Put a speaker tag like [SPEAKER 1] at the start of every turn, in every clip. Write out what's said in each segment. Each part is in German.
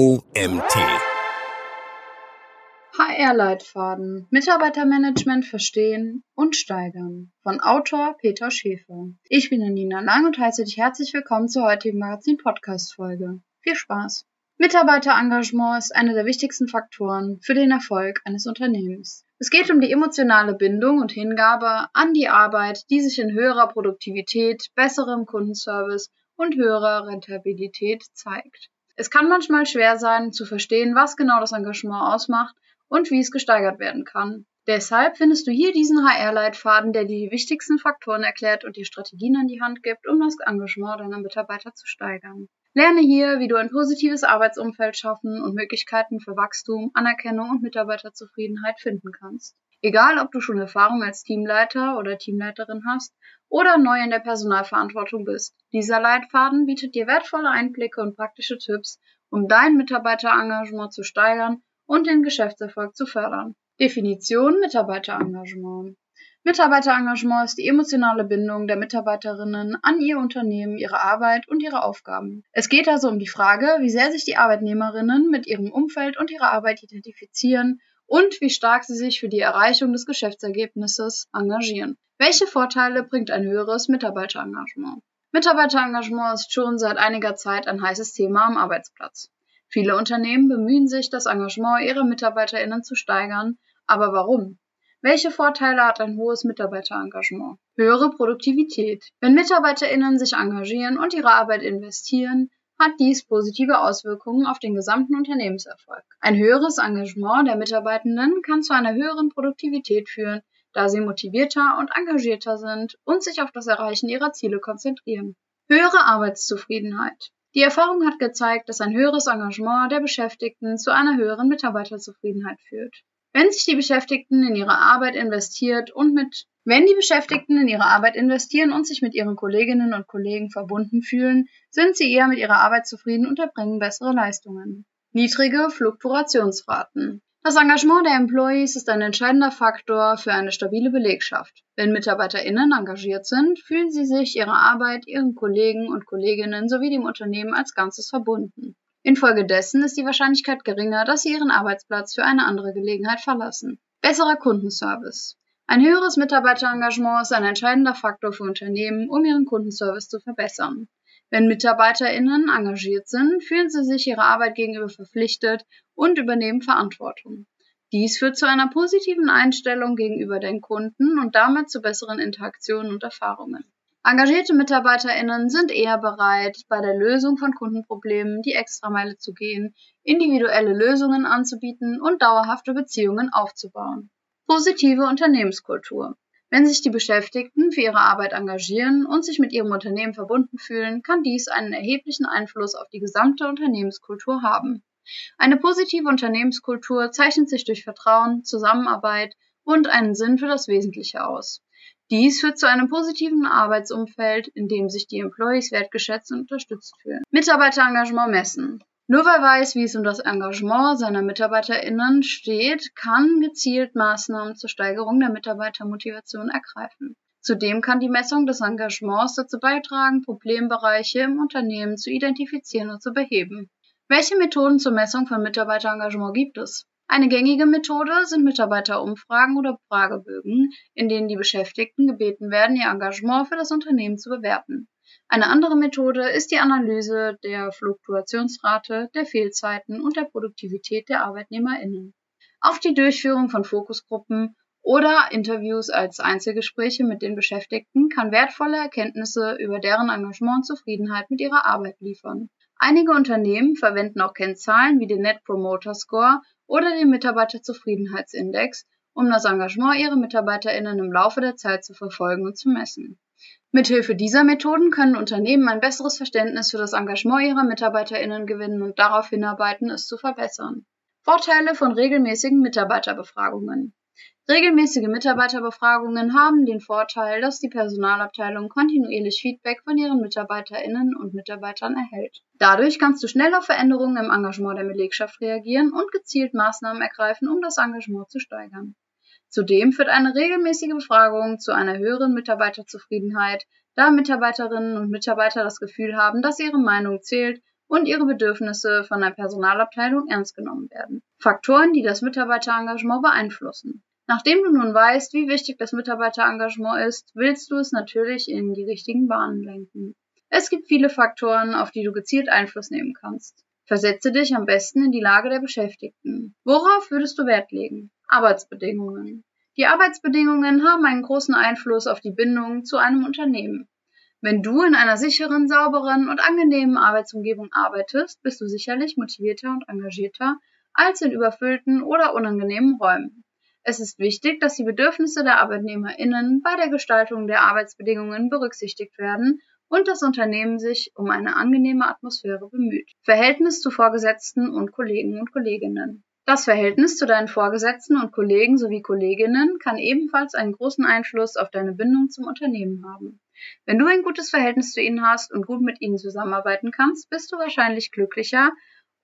[SPEAKER 1] OMT.
[SPEAKER 2] HR-Leitfaden Mitarbeitermanagement verstehen und steigern von Autor Peter Schäfer. Ich bin Nina Lang und heiße dich herzlich willkommen zur heutigen Magazin-Podcast-Folge. Viel Spaß! Mitarbeiterengagement ist einer der wichtigsten Faktoren für den Erfolg eines Unternehmens. Es geht um die emotionale Bindung und Hingabe an die Arbeit, die sich in höherer Produktivität, besserem Kundenservice und höherer Rentabilität zeigt. Es kann manchmal schwer sein, zu verstehen, was genau das Engagement ausmacht und wie es gesteigert werden kann. Deshalb findest du hier diesen HR-Leitfaden, der dir die wichtigsten Faktoren erklärt und dir Strategien an die Hand gibt, um das Engagement deiner Mitarbeiter zu steigern. Lerne hier, wie du ein positives Arbeitsumfeld schaffen und Möglichkeiten für Wachstum, Anerkennung und Mitarbeiterzufriedenheit finden kannst. Egal, ob du schon Erfahrung als Teamleiter oder Teamleiterin hast oder neu in der Personalverantwortung bist. Dieser Leitfaden bietet dir wertvolle Einblicke und praktische Tipps, um dein Mitarbeiterengagement zu steigern und den Geschäftserfolg zu fördern. Definition Mitarbeiterengagement. Mitarbeiterengagement ist die emotionale Bindung der Mitarbeiterinnen an ihr Unternehmen, ihre Arbeit und ihre Aufgaben. Es geht also um die Frage, wie sehr sich die Arbeitnehmerinnen mit ihrem Umfeld und ihrer Arbeit identifizieren und wie stark sie sich für die Erreichung des Geschäftsergebnisses engagieren. Welche Vorteile bringt ein höheres Mitarbeiterengagement? Mitarbeiterengagement ist schon seit einiger Zeit ein heißes Thema am Arbeitsplatz. Viele Unternehmen bemühen sich, das Engagement ihrer MitarbeiterInnen zu steigern. Aber warum? Welche Vorteile hat ein hohes Mitarbeiterengagement? Höhere Produktivität. Wenn MitarbeiterInnen sich engagieren und ihre Arbeit investieren, hat dies positive Auswirkungen auf den gesamten Unternehmenserfolg. Ein höheres Engagement der Mitarbeitenden kann zu einer höheren Produktivität führen, da sie motivierter und engagierter sind und sich auf das Erreichen ihrer Ziele konzentrieren. Höhere Arbeitszufriedenheit. Die Erfahrung hat gezeigt, dass ein höheres Engagement der Beschäftigten zu einer höheren Mitarbeiterzufriedenheit führt. Wenn sich die Beschäftigten in ihre Arbeit investiert und mit wenn die Beschäftigten in ihre Arbeit investieren und sich mit ihren Kolleginnen und Kollegen verbunden fühlen, sind sie eher mit ihrer Arbeit zufrieden und erbringen bessere Leistungen. Niedrige Fluktuationsraten. Das Engagement der Employees ist ein entscheidender Faktor für eine stabile Belegschaft. Wenn MitarbeiterInnen engagiert sind, fühlen sie sich ihrer Arbeit, ihren Kollegen und Kolleginnen sowie dem Unternehmen als Ganzes verbunden. Infolgedessen ist die Wahrscheinlichkeit geringer, dass sie ihren Arbeitsplatz für eine andere Gelegenheit verlassen. Besserer Kundenservice. Ein höheres Mitarbeiterengagement ist ein entscheidender Faktor für Unternehmen, um ihren Kundenservice zu verbessern. Wenn MitarbeiterInnen engagiert sind, fühlen sie sich ihrer Arbeit gegenüber verpflichtet und übernehmen Verantwortung. Dies führt zu einer positiven Einstellung gegenüber den Kunden und damit zu besseren Interaktionen und Erfahrungen. Engagierte MitarbeiterInnen sind eher bereit, bei der Lösung von Kundenproblemen die Extrameile zu gehen, individuelle Lösungen anzubieten und dauerhafte Beziehungen aufzubauen. Positive Unternehmenskultur. Wenn sich die Beschäftigten für ihre Arbeit engagieren und sich mit ihrem Unternehmen verbunden fühlen, kann dies einen erheblichen Einfluss auf die gesamte Unternehmenskultur haben. Eine positive Unternehmenskultur zeichnet sich durch Vertrauen, Zusammenarbeit und einen Sinn für das Wesentliche aus. Dies führt zu einem positiven Arbeitsumfeld, in dem sich die Employees wertgeschätzt und unterstützt fühlen. Mitarbeiterengagement messen. Nur wer weiß, wie es um das Engagement seiner MitarbeiterInnen steht, kann gezielt Maßnahmen zur Steigerung der Mitarbeitermotivation ergreifen. Zudem kann die Messung des Engagements dazu beitragen, Problembereiche im Unternehmen zu identifizieren und zu beheben. Welche Methoden zur Messung von Mitarbeiterengagement gibt es? Eine gängige Methode sind Mitarbeiterumfragen oder Fragebögen, in denen die Beschäftigten gebeten werden, ihr Engagement für das Unternehmen zu bewerten. Eine andere Methode ist die Analyse der Fluktuationsrate, der Fehlzeiten und der Produktivität der ArbeitnehmerInnen. Auch die Durchführung von Fokusgruppen oder Interviews als Einzelgespräche mit den Beschäftigten kann wertvolle Erkenntnisse über deren Engagement und Zufriedenheit mit ihrer Arbeit liefern. Einige Unternehmen verwenden auch Kennzahlen wie den Net Promoter Score oder den Mitarbeiterzufriedenheitsindex, um das Engagement ihrer MitarbeiterInnen im Laufe der Zeit zu verfolgen und zu messen. Mithilfe dieser Methoden können Unternehmen ein besseres Verständnis für das Engagement ihrer MitarbeiterInnen gewinnen und darauf hinarbeiten, es zu verbessern. Vorteile von regelmäßigen Mitarbeiterbefragungen. Regelmäßige Mitarbeiterbefragungen haben den Vorteil, dass die Personalabteilung kontinuierlich Feedback von ihren MitarbeiterInnen und Mitarbeitern erhält. Dadurch kannst du schnell auf Veränderungen im Engagement der Belegschaft reagieren und gezielt Maßnahmen ergreifen, um das Engagement zu steigern. Zudem führt eine regelmäßige Befragung zu einer höheren Mitarbeiterzufriedenheit, da Mitarbeiterinnen und Mitarbeiter das Gefühl haben, dass ihre Meinung zählt und ihre Bedürfnisse von der Personalabteilung ernst genommen werden. Faktoren, die das Mitarbeiterengagement beeinflussen. Nachdem du nun weißt, wie wichtig das Mitarbeiterengagement ist, willst du es natürlich in die richtigen Bahnen lenken. Es gibt viele Faktoren, auf die du gezielt Einfluss nehmen kannst. Versetze dich am besten in die Lage der Beschäftigten. Worauf würdest du Wert legen? Arbeitsbedingungen. Die Arbeitsbedingungen haben einen großen Einfluss auf die Bindung zu einem Unternehmen. Wenn du in einer sicheren, sauberen und angenehmen Arbeitsumgebung arbeitest, bist du sicherlich motivierter und engagierter als in überfüllten oder unangenehmen Räumen. Es ist wichtig, dass die Bedürfnisse der ArbeitnehmerInnen bei der Gestaltung der Arbeitsbedingungen berücksichtigt werden und das Unternehmen sich um eine angenehme Atmosphäre bemüht. Verhältnis zu Vorgesetzten und Kollegen und Kolleginnen. Das Verhältnis zu deinen Vorgesetzten und Kollegen sowie Kolleginnen kann ebenfalls einen großen Einfluss auf deine Bindung zum Unternehmen haben. Wenn du ein gutes Verhältnis zu ihnen hast und gut mit ihnen zusammenarbeiten kannst, bist du wahrscheinlich glücklicher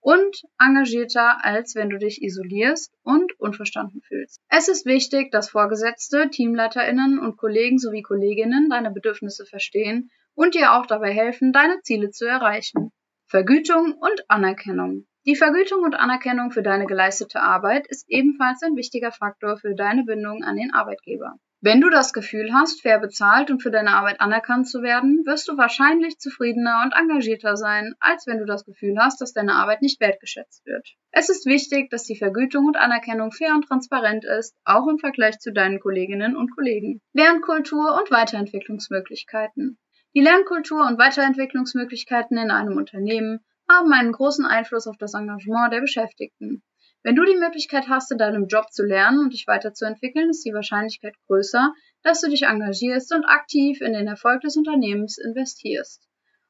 [SPEAKER 2] und engagierter, als wenn du dich isolierst und unverstanden fühlst. Es ist wichtig, dass Vorgesetzte, Teamleiterinnen und Kollegen sowie Kolleginnen deine Bedürfnisse verstehen und dir auch dabei helfen, deine Ziele zu erreichen. Vergütung und Anerkennung. Die Vergütung und Anerkennung für deine geleistete Arbeit ist ebenfalls ein wichtiger Faktor für deine Bindung an den Arbeitgeber. Wenn du das Gefühl hast, fair bezahlt und für deine Arbeit anerkannt zu werden, wirst du wahrscheinlich zufriedener und engagierter sein, als wenn du das Gefühl hast, dass deine Arbeit nicht wertgeschätzt wird. Es ist wichtig, dass die Vergütung und Anerkennung fair und transparent ist, auch im Vergleich zu deinen Kolleginnen und Kollegen. Lernkultur und Weiterentwicklungsmöglichkeiten. Die Lernkultur und Weiterentwicklungsmöglichkeiten in einem Unternehmen haben einen großen Einfluss auf das Engagement der Beschäftigten. Wenn du die Möglichkeit hast, in deinem Job zu lernen und dich weiterzuentwickeln, ist die Wahrscheinlichkeit größer, dass du dich engagierst und aktiv in den Erfolg des Unternehmens investierst.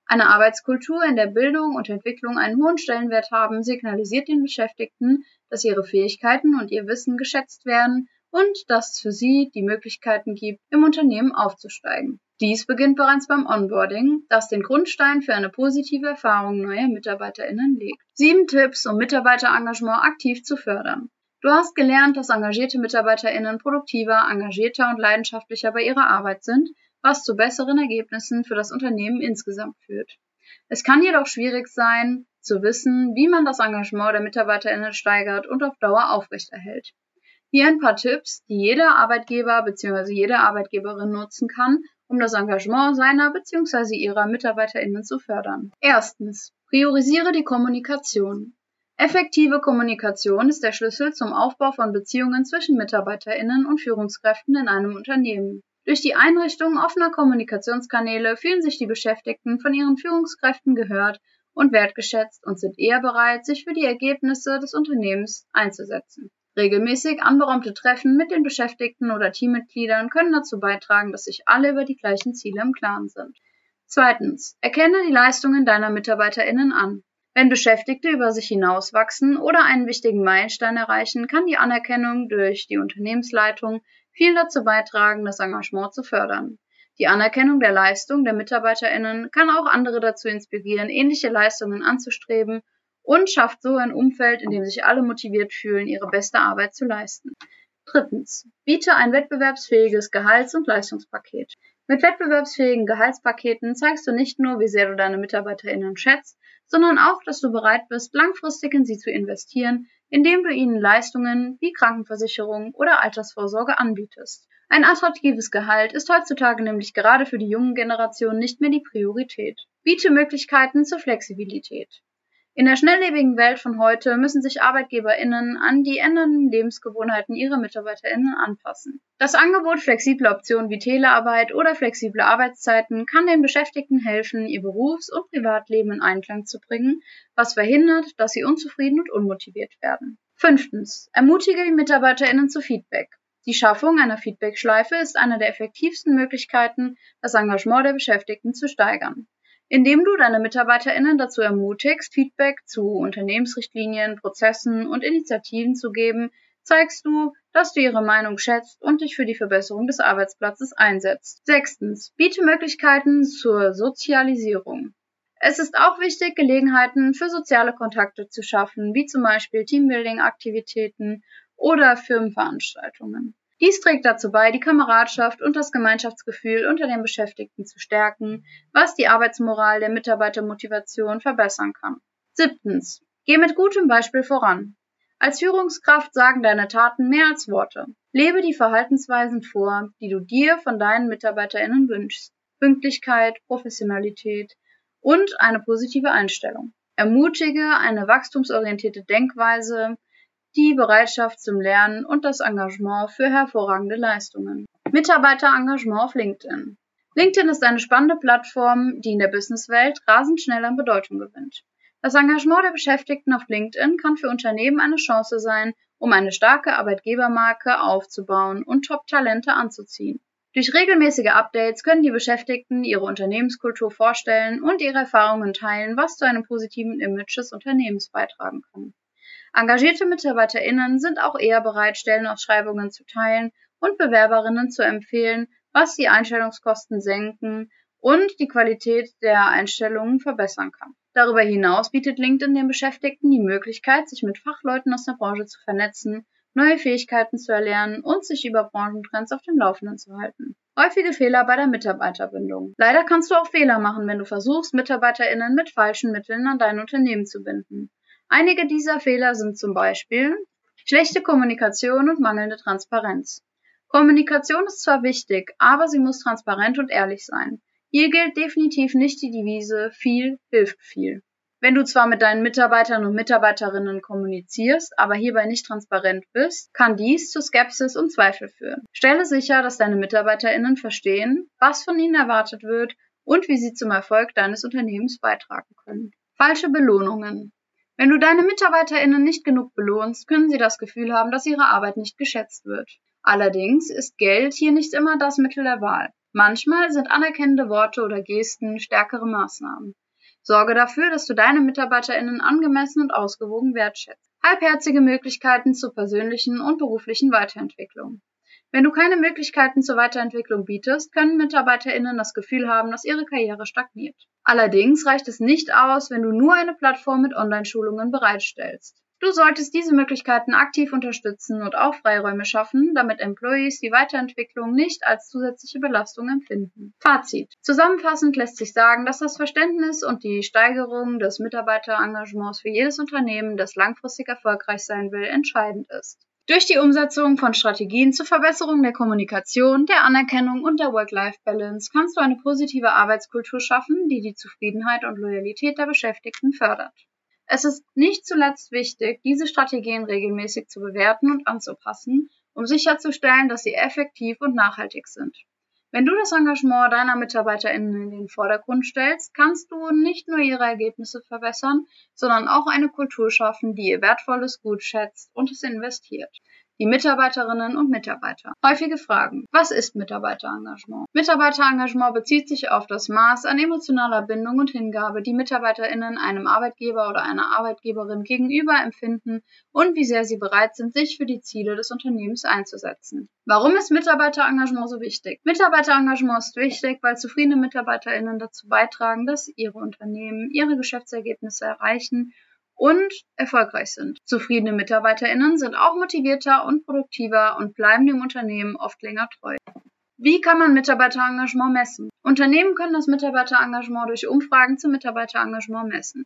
[SPEAKER 2] Eine Arbeitskultur, in der Bildung und Entwicklung einen hohen Stellenwert haben, signalisiert den Beschäftigten, dass ihre Fähigkeiten und ihr Wissen geschätzt werden und dass es für sie die Möglichkeiten gibt, im Unternehmen aufzusteigen. Dies beginnt bereits beim Onboarding, das den Grundstein für eine positive Erfahrung neuer MitarbeiterInnen legt. Sieben Tipps, um Mitarbeiterengagement aktiv zu fördern. Du hast gelernt, dass engagierte MitarbeiterInnen produktiver, engagierter und leidenschaftlicher bei ihrer Arbeit sind, was zu besseren Ergebnissen für das Unternehmen insgesamt führt. Es kann jedoch schwierig sein, zu wissen, wie man das Engagement der MitarbeiterInnen steigert und auf Dauer aufrechterhält. Hier ein paar Tipps, die jeder Arbeitgeber bzw. jede Arbeitgeberin nutzen kann, um das Engagement seiner bzw. ihrer MitarbeiterInnen zu fördern. Erstens. Priorisiere die Kommunikation. Effektive Kommunikation ist der Schlüssel zum Aufbau von Beziehungen zwischen MitarbeiterInnen und Führungskräften in einem Unternehmen. Durch die Einrichtung offener Kommunikationskanäle fühlen sich die Beschäftigten von ihren Führungskräften gehört und wertgeschätzt und sind eher bereit, sich für die Ergebnisse des Unternehmens einzusetzen. Regelmäßig anberaumte Treffen mit den Beschäftigten oder Teammitgliedern können dazu beitragen, dass sich alle über die gleichen Ziele im Klaren sind. Zweitens. Erkenne die Leistungen deiner MitarbeiterInnen an. Wenn Beschäftigte über sich hinauswachsen oder einen wichtigen Meilenstein erreichen, kann die Anerkennung durch die Unternehmensleitung viel dazu beitragen, das Engagement zu fördern. Die Anerkennung der Leistung der MitarbeiterInnen kann auch andere dazu inspirieren, ähnliche Leistungen anzustreben und schafft so ein Umfeld, in dem sich alle motiviert fühlen, ihre beste Arbeit zu leisten. Drittens. Biete ein wettbewerbsfähiges Gehalts- und Leistungspaket. Mit wettbewerbsfähigen Gehaltspaketen zeigst du nicht nur, wie sehr du deine MitarbeiterInnen schätzt, sondern auch, dass du bereit bist, langfristig in sie zu investieren, indem du ihnen Leistungen wie Krankenversicherung oder Altersvorsorge anbietest. Ein attraktives Gehalt ist heutzutage nämlich gerade für die jungen Generationen nicht mehr die Priorität. Biete Möglichkeiten zur Flexibilität. In der schnelllebigen Welt von heute müssen sich ArbeitgeberInnen an die ändernden Lebensgewohnheiten ihrer MitarbeiterInnen anpassen. Das Angebot flexibler Optionen wie Telearbeit oder flexible Arbeitszeiten kann den Beschäftigten helfen, ihr Berufs- und Privatleben in Einklang zu bringen, was verhindert, dass sie unzufrieden und unmotiviert werden. Fünftens. Ermutige die MitarbeiterInnen zu Feedback. Die Schaffung einer Feedbackschleife ist eine der effektivsten Möglichkeiten, das Engagement der Beschäftigten zu steigern indem du deine MitarbeiterInnen dazu ermutigst, Feedback zu Unternehmensrichtlinien, Prozessen und Initiativen zu geben, zeigst du, dass du ihre Meinung schätzt und dich für die Verbesserung des Arbeitsplatzes einsetzt. Sechstens. Biete Möglichkeiten zur Sozialisierung. Es ist auch wichtig, Gelegenheiten für soziale Kontakte zu schaffen, wie zum Beispiel Teambuilding-Aktivitäten oder Firmenveranstaltungen. Dies trägt dazu bei, die Kameradschaft und das Gemeinschaftsgefühl unter den Beschäftigten zu stärken, was die Arbeitsmoral der Mitarbeitermotivation verbessern kann. Siebtens. Geh mit gutem Beispiel voran. Als Führungskraft sagen deine Taten mehr als Worte. Lebe die Verhaltensweisen vor, die du dir von deinen MitarbeiterInnen wünschst. Pünktlichkeit, Professionalität und eine positive Einstellung. Ermutige eine wachstumsorientierte Denkweise, die Bereitschaft zum Lernen und das Engagement für hervorragende Leistungen. Mitarbeiterengagement auf LinkedIn. LinkedIn ist eine spannende Plattform, die in der Businesswelt rasend schnell an Bedeutung gewinnt. Das Engagement der Beschäftigten auf LinkedIn kann für Unternehmen eine Chance sein, um eine starke Arbeitgebermarke aufzubauen und Top-Talente anzuziehen. Durch regelmäßige Updates können die Beschäftigten ihre Unternehmenskultur vorstellen und ihre Erfahrungen teilen, was zu einem positiven Image des Unternehmens beitragen kann. Engagierte MitarbeiterInnen sind auch eher bereit, Stellenausschreibungen zu teilen und Bewerberinnen zu empfehlen, was die Einstellungskosten senken und die Qualität der Einstellungen verbessern kann. Darüber hinaus bietet LinkedIn den Beschäftigten die Möglichkeit, sich mit Fachleuten aus der Branche zu vernetzen, neue Fähigkeiten zu erlernen und sich über Branchentrends auf dem Laufenden zu halten. Häufige Fehler bei der Mitarbeiterbindung. Leider kannst du auch Fehler machen, wenn du versuchst, MitarbeiterInnen mit falschen Mitteln an dein Unternehmen zu binden. Einige dieser Fehler sind zum Beispiel schlechte Kommunikation und mangelnde Transparenz. Kommunikation ist zwar wichtig, aber sie muss transparent und ehrlich sein. Hier gilt definitiv nicht die Devise viel hilft viel. Wenn du zwar mit deinen Mitarbeitern und Mitarbeiterinnen kommunizierst, aber hierbei nicht transparent bist, kann dies zu Skepsis und Zweifel führen. Stelle sicher, dass deine Mitarbeiterinnen verstehen, was von ihnen erwartet wird und wie sie zum Erfolg deines Unternehmens beitragen können. Falsche Belohnungen. Wenn du deine MitarbeiterInnen nicht genug belohnst, können sie das Gefühl haben, dass ihre Arbeit nicht geschätzt wird. Allerdings ist Geld hier nicht immer das Mittel der Wahl. Manchmal sind anerkennende Worte oder Gesten stärkere Maßnahmen. Sorge dafür, dass du deine MitarbeiterInnen angemessen und ausgewogen wertschätzt. Halbherzige Möglichkeiten zur persönlichen und beruflichen Weiterentwicklung. Wenn du keine Möglichkeiten zur Weiterentwicklung bietest, können MitarbeiterInnen das Gefühl haben, dass ihre Karriere stagniert. Allerdings reicht es nicht aus, wenn du nur eine Plattform mit Online-Schulungen bereitstellst. Du solltest diese Möglichkeiten aktiv unterstützen und auch Freiräume schaffen, damit Employees die Weiterentwicklung nicht als zusätzliche Belastung empfinden. Fazit. Zusammenfassend lässt sich sagen, dass das Verständnis und die Steigerung des Mitarbeiterengagements für jedes Unternehmen, das langfristig erfolgreich sein will, entscheidend ist. Durch die Umsetzung von Strategien zur Verbesserung der Kommunikation, der Anerkennung und der Work-Life-Balance kannst du eine positive Arbeitskultur schaffen, die die Zufriedenheit und Loyalität der Beschäftigten fördert. Es ist nicht zuletzt wichtig, diese Strategien regelmäßig zu bewerten und anzupassen, um sicherzustellen, dass sie effektiv und nachhaltig sind. Wenn du das Engagement deiner MitarbeiterInnen in den Vordergrund stellst, kannst du nicht nur ihre Ergebnisse verbessern, sondern auch eine Kultur schaffen, die ihr wertvolles Gut schätzt und es investiert die Mitarbeiterinnen und Mitarbeiter. Häufige Fragen. Was ist Mitarbeiterengagement? Mitarbeiterengagement bezieht sich auf das Maß an emotionaler Bindung und Hingabe, die Mitarbeiterinnen einem Arbeitgeber oder einer Arbeitgeberin gegenüber empfinden und wie sehr sie bereit sind, sich für die Ziele des Unternehmens einzusetzen. Warum ist Mitarbeiterengagement so wichtig? Mitarbeiterengagement ist wichtig, weil zufriedene Mitarbeiterinnen dazu beitragen, dass ihre Unternehmen ihre Geschäftsergebnisse erreichen und erfolgreich sind. Zufriedene MitarbeiterInnen sind auch motivierter und produktiver und bleiben dem Unternehmen oft länger treu. Wie kann man Mitarbeiterengagement messen? Unternehmen können das Mitarbeiterengagement durch Umfragen zum Mitarbeiterengagement messen.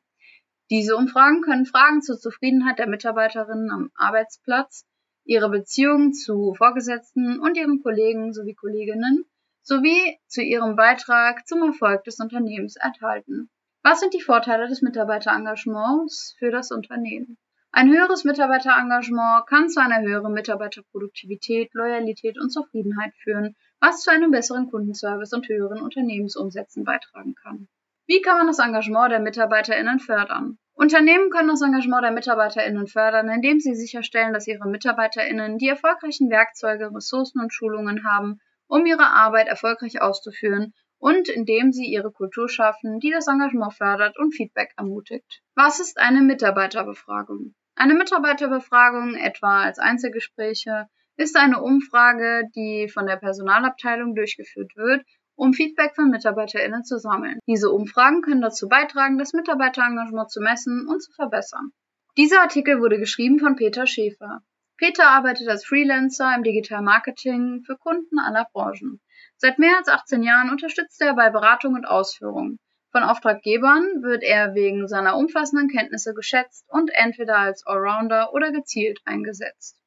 [SPEAKER 2] Diese Umfragen können Fragen zur Zufriedenheit der Mitarbeiterinnen am Arbeitsplatz, ihre Beziehungen zu Vorgesetzten und ihren Kollegen sowie Kolleginnen sowie zu ihrem Beitrag zum Erfolg des Unternehmens enthalten. Was sind die Vorteile des Mitarbeiterengagements für das Unternehmen? Ein höheres Mitarbeiterengagement kann zu einer höheren Mitarbeiterproduktivität, Loyalität und Zufriedenheit führen, was zu einem besseren Kundenservice und höheren Unternehmensumsätzen beitragen kann. Wie kann man das Engagement der MitarbeiterInnen fördern? Unternehmen können das Engagement der MitarbeiterInnen fördern, indem sie sicherstellen, dass ihre MitarbeiterInnen die erfolgreichen Werkzeuge, Ressourcen und Schulungen haben, um ihre Arbeit erfolgreich auszuführen und indem sie ihre Kultur schaffen, die das Engagement fördert und Feedback ermutigt. Was ist eine Mitarbeiterbefragung? Eine Mitarbeiterbefragung, etwa als Einzelgespräche, ist eine Umfrage, die von der Personalabteilung durchgeführt wird, um Feedback von MitarbeiterInnen zu sammeln. Diese Umfragen können dazu beitragen, das Mitarbeiterengagement zu messen und zu verbessern. Dieser Artikel wurde geschrieben von Peter Schäfer. Peter arbeitet als Freelancer im Digital Marketing für Kunden aller Branchen. Seit mehr als 18 Jahren unterstützt er bei Beratung und Ausführung. Von Auftraggebern wird er wegen seiner umfassenden Kenntnisse geschätzt und entweder als Allrounder oder gezielt eingesetzt.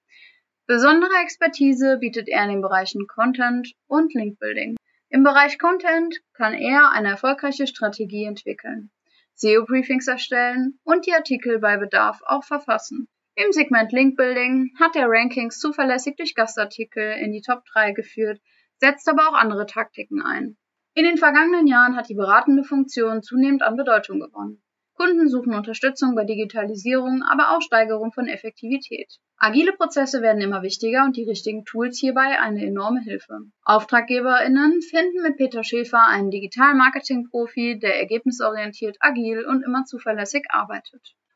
[SPEAKER 2] Besondere Expertise bietet er in den Bereichen Content und Linkbuilding. Im Bereich Content kann er eine erfolgreiche Strategie entwickeln, SEO-Briefings erstellen und die Artikel bei Bedarf auch verfassen. Im Segment Linkbuilding hat er Rankings zuverlässig durch Gastartikel in die Top 3 geführt, setzt aber auch andere Taktiken ein. In den vergangenen Jahren hat die beratende Funktion zunehmend an Bedeutung gewonnen. Kunden suchen Unterstützung bei Digitalisierung, aber auch Steigerung von Effektivität. Agile Prozesse werden immer wichtiger und die richtigen Tools hierbei eine enorme Hilfe. AuftraggeberInnen finden mit Peter Schäfer einen Digital-Marketing-Profi, der ergebnisorientiert, agil und immer zuverlässig arbeitet.